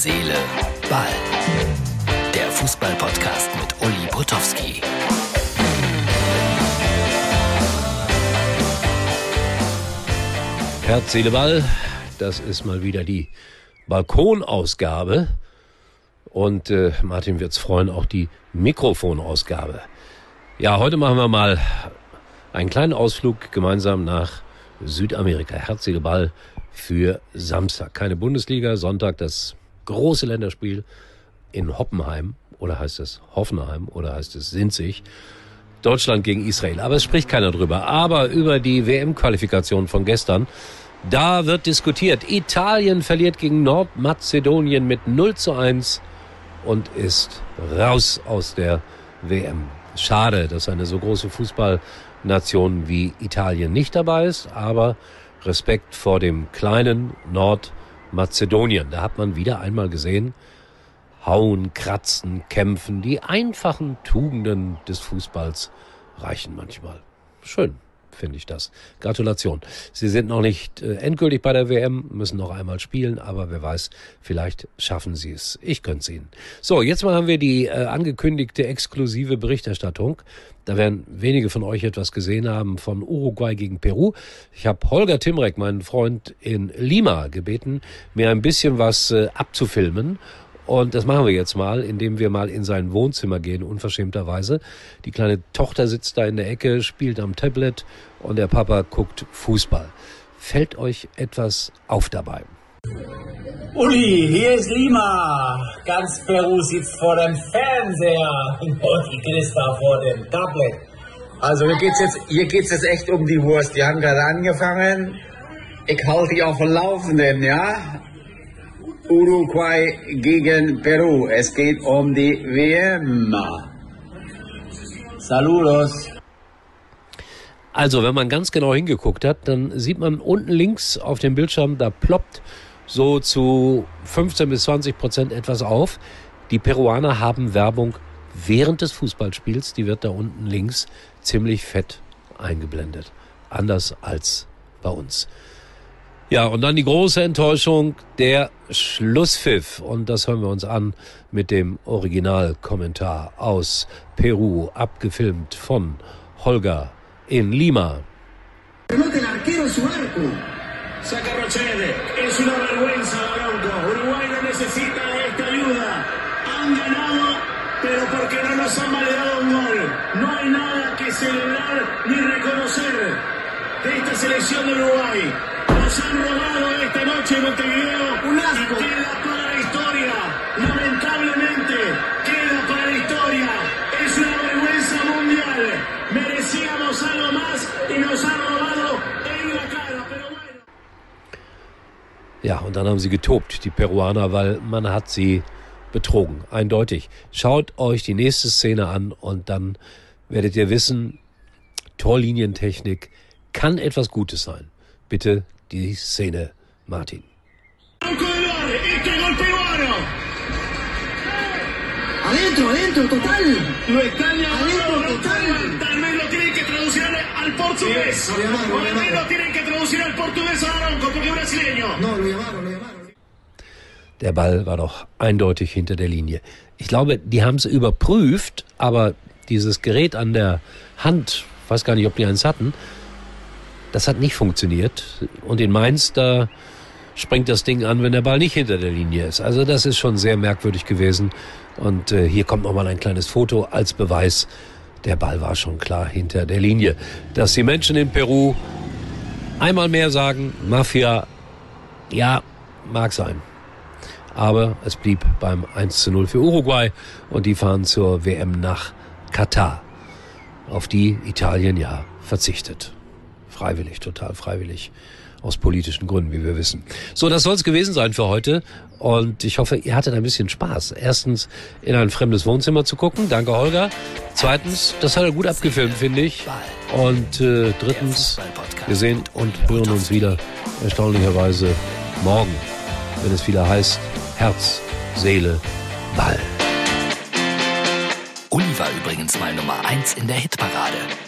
Seele, Ball. Der Fußball-Podcast mit Uli Potowski. Herz, Seele, Ball. Das ist mal wieder die Balkonausgabe. Und äh, Martin wird's freuen, auch die Mikrofonausgabe. Ja, heute machen wir mal einen kleinen Ausflug gemeinsam nach Südamerika. Herz, Seele, Ball für Samstag. Keine Bundesliga, Sonntag das große Länderspiel in Hoppenheim oder heißt es Hoffenheim oder heißt es Sinzig. Deutschland gegen Israel. Aber es spricht keiner drüber. Aber über die WM-Qualifikation von gestern, da wird diskutiert. Italien verliert gegen Nordmazedonien mit 0 zu 1 und ist raus aus der WM. Schade, dass eine so große Fußballnation wie Italien nicht dabei ist, aber Respekt vor dem kleinen Nordmazedonien. Da hat man wieder einmal gesehen, hauen, kratzen, kämpfen, die einfachen Tugenden des Fußballs reichen manchmal. Schön finde ich das. Gratulation. Sie sind noch nicht äh, endgültig bei der WM, müssen noch einmal spielen, aber wer weiß, vielleicht schaffen sie es. Ich könnte es ihnen. So, jetzt mal haben wir die äh, angekündigte exklusive Berichterstattung. Da werden wenige von euch etwas gesehen haben von Uruguay gegen Peru. Ich habe Holger Timrek, meinen Freund in Lima, gebeten, mir ein bisschen was äh, abzufilmen und das machen wir jetzt mal, indem wir mal in sein Wohnzimmer gehen, unverschämterweise. Die kleine Tochter sitzt da in der Ecke, spielt am Tablet und der Papa guckt Fußball. Fällt euch etwas auf dabei? Uli, hier ist Lima. Ganz Peru sitzt vor dem Fernseher und die Christa vor dem Tablet. Also hier geht's jetzt, jetzt echt um die Wurst. Die haben gerade angefangen. Ich halte dich auf dem Laufenden, ja? Uruguay gegen Peru. Es geht um die WM. Saludos. Also, wenn man ganz genau hingeguckt hat, dann sieht man unten links auf dem Bildschirm, da ploppt so zu 15 bis 20 Prozent etwas auf. Die Peruaner haben Werbung während des Fußballspiels, die wird da unten links ziemlich fett eingeblendet. Anders als bei uns. Ja, und dann die große Enttäuschung, der Schlusspfiff. Und das hören wir uns an mit dem Originalkommentar aus Peru, abgefilmt von Holger in Lima. De esta selección de Uruguay. Nos han robado esta noche en Montevideo. Un asco. Y queda para la historia. Lamentablemente, queda para la historia. Es una vergüenza mundial. Merecíamos algo más y nos han robado en la cara. Pero bueno. Ja, und dann haben sie getobt, die Peruaner, weil man hat sie betrogen, eindeutig. Schaut euch die nächste Szene an und dann werdet ihr wissen, Torlinientechnik kann etwas Gutes sein. Bitte die Szene, Martin. Arauco del Bar, este gol peruano. Adentro, adentro, total. Lo están llamando, Adentro, lo total. están- tal vez lo tienen que traducir al, al portugués. Sí, lo llamaron, lo Tal vez llamaron. lo tienen que traducir al portugués a Aronco, porque es brasileño. No, lo llamaron, lo llamaron. Der Ball war doch eindeutig hinter der Linie. Ich glaube, die haben es überprüft, aber dieses Gerät an der Hand, weiß gar nicht, ob die eins hatten, das hat nicht funktioniert. Und in Mainz, da springt das Ding an, wenn der Ball nicht hinter der Linie ist. Also das ist schon sehr merkwürdig gewesen. Und äh, hier kommt nochmal ein kleines Foto als Beweis. Der Ball war schon klar hinter der Linie. Dass die Menschen in Peru einmal mehr sagen, Mafia, ja, mag sein. Aber es blieb beim 1 zu 0 für Uruguay und die fahren zur WM nach Katar. Auf die Italien ja verzichtet. Freiwillig, total freiwillig. Aus politischen Gründen, wie wir wissen. So, das soll es gewesen sein für heute. Und ich hoffe, ihr hattet ein bisschen Spaß. Erstens, in ein fremdes Wohnzimmer zu gucken. Danke, Holger. Zweitens, das hat er gut abgefilmt, finde ich. Und äh, drittens, wir sehen und hören uns wieder erstaunlicherweise morgen, wenn es wieder heißt Herz, Seele, Ball. Uli war übrigens mal Nummer 1 in der Hitparade.